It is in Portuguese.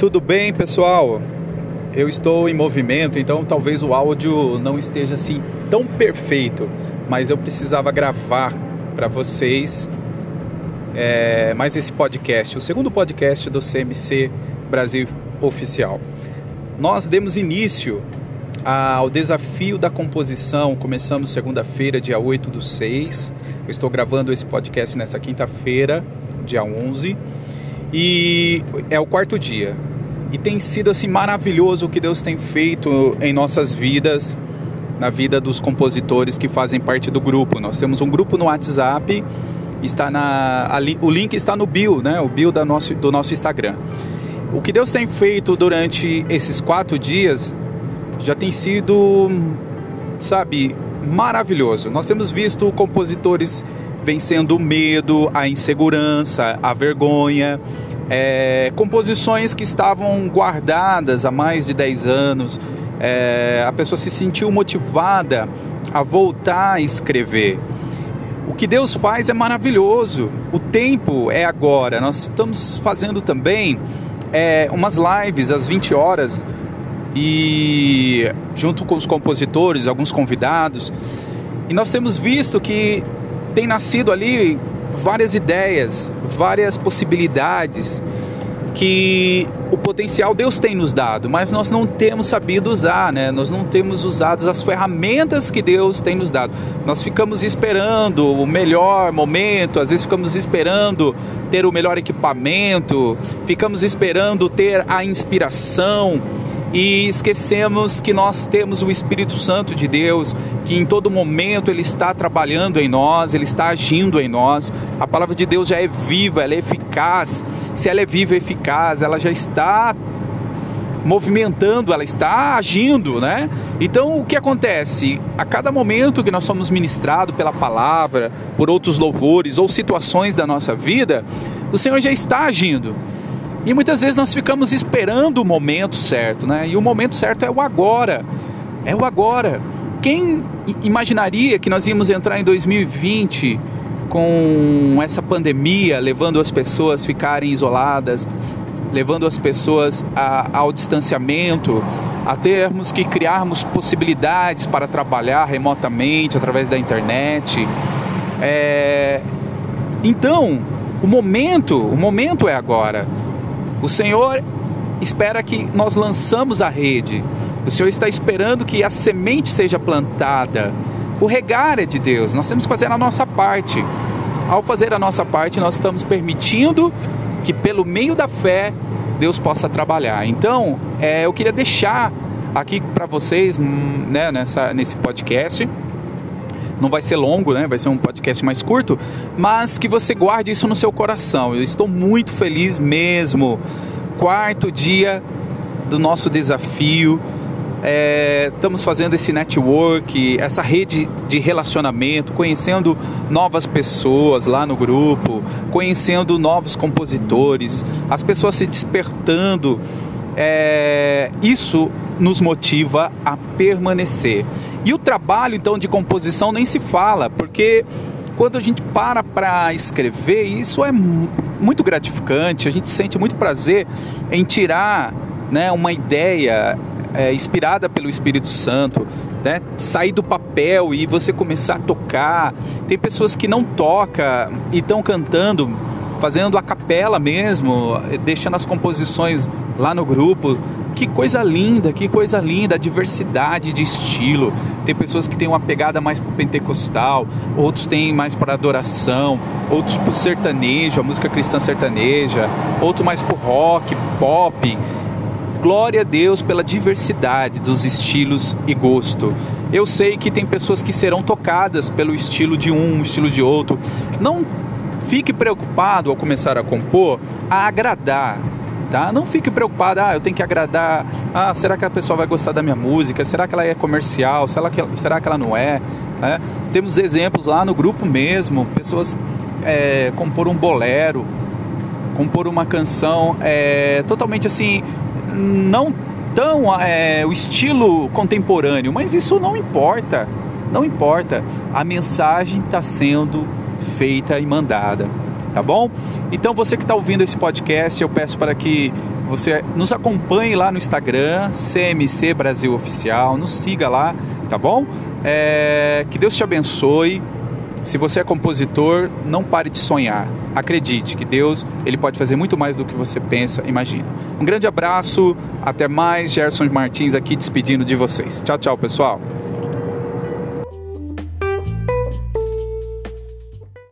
Tudo bem, pessoal? Eu estou em movimento, então talvez o áudio não esteja assim tão perfeito, mas eu precisava gravar para vocês é, mais esse podcast, o segundo podcast do CMC Brasil Oficial. Nós demos início ao desafio da composição. Começamos segunda-feira, dia 8 do 6. Eu estou gravando esse podcast nessa quinta-feira, dia 11. E é o quarto dia. E tem sido assim maravilhoso o que Deus tem feito em nossas vidas, na vida dos compositores que fazem parte do grupo. Nós temos um grupo no WhatsApp, está na ali, o link está no bio, né? O bio da nosso, do nosso Instagram. O que Deus tem feito durante esses quatro dias já tem sido, sabe, maravilhoso. Nós temos visto compositores vencendo o medo, a insegurança, a vergonha. É, composições que estavam guardadas há mais de 10 anos. É, a pessoa se sentiu motivada a voltar a escrever. O que Deus faz é maravilhoso. O tempo é agora. Nós estamos fazendo também é, umas lives às 20 horas e junto com os compositores, alguns convidados. E nós temos visto que tem nascido ali várias ideias, várias possibilidades que o potencial Deus tem nos dado, mas nós não temos sabido usar, né? Nós não temos usado as ferramentas que Deus tem nos dado. Nós ficamos esperando o melhor momento, às vezes ficamos esperando ter o melhor equipamento, ficamos esperando ter a inspiração e esquecemos que nós temos o Espírito Santo de Deus, que em todo momento ele está trabalhando em nós, ele está agindo em nós. A palavra de Deus já é viva, ela é eficaz. Se ela é viva e eficaz, ela já está movimentando, ela está agindo, né? Então o que acontece? A cada momento que nós somos ministrados pela palavra, por outros louvores ou situações da nossa vida, o Senhor já está agindo. E muitas vezes nós ficamos esperando o momento certo, né? E o momento certo é o agora. É o agora. Quem imaginaria que nós íamos entrar em 2020 com essa pandemia, levando as pessoas a ficarem isoladas, levando as pessoas a, ao distanciamento, a termos que criarmos possibilidades para trabalhar remotamente através da internet. É... Então, o momento, o momento é agora. O Senhor espera que nós lançamos a rede. O Senhor está esperando que a semente seja plantada. O regar é de Deus. Nós temos que fazer a nossa parte. Ao fazer a nossa parte, nós estamos permitindo que pelo meio da fé Deus possa trabalhar. Então, é, eu queria deixar aqui para vocês, hum, né, nessa, nesse podcast. Não vai ser longo, né? Vai ser um podcast mais curto, mas que você guarde isso no seu coração. Eu estou muito feliz mesmo. Quarto dia do nosso desafio. É, estamos fazendo esse network, essa rede de relacionamento, conhecendo novas pessoas lá no grupo, conhecendo novos compositores, as pessoas se despertando. É, isso nos motiva a permanecer. E o trabalho então de composição nem se fala, porque quando a gente para para escrever, isso é muito gratificante, a gente sente muito prazer em tirar né, uma ideia é, inspirada pelo Espírito Santo, né? sair do papel e você começar a tocar. Tem pessoas que não tocam e estão cantando, fazendo a capela mesmo, deixando as composições lá no grupo. Que coisa linda, que coisa linda, a diversidade de estilo. Tem pessoas que têm uma pegada mais pentecostal, outros têm mais para adoração, outros para sertanejo, a música cristã sertaneja, outros mais para rock, pop. Glória a Deus pela diversidade dos estilos e gosto. Eu sei que tem pessoas que serão tocadas pelo estilo de um, estilo de outro. Não fique preocupado ao começar a compor a agradar. Tá? Não fique preocupado, ah, eu tenho que agradar. Ah, será que a pessoa vai gostar da minha música? Será que ela é comercial? Será que, será que ela não é? é? Temos exemplos lá no grupo mesmo, pessoas é, compor um bolero, compor uma canção é, totalmente assim não tão é, o estilo contemporâneo, mas isso não importa, não importa. A mensagem está sendo feita e mandada, tá bom? Então você que está ouvindo esse podcast, eu peço para que você nos acompanhe lá no Instagram, CMC Brasil Oficial, nos siga lá, tá bom? É, que Deus te abençoe. Se você é compositor, não pare de sonhar. Acredite que Deus ele pode fazer muito mais do que você pensa, imagina. Um grande abraço, até mais. Gerson Martins aqui despedindo de vocês. Tchau, tchau, pessoal.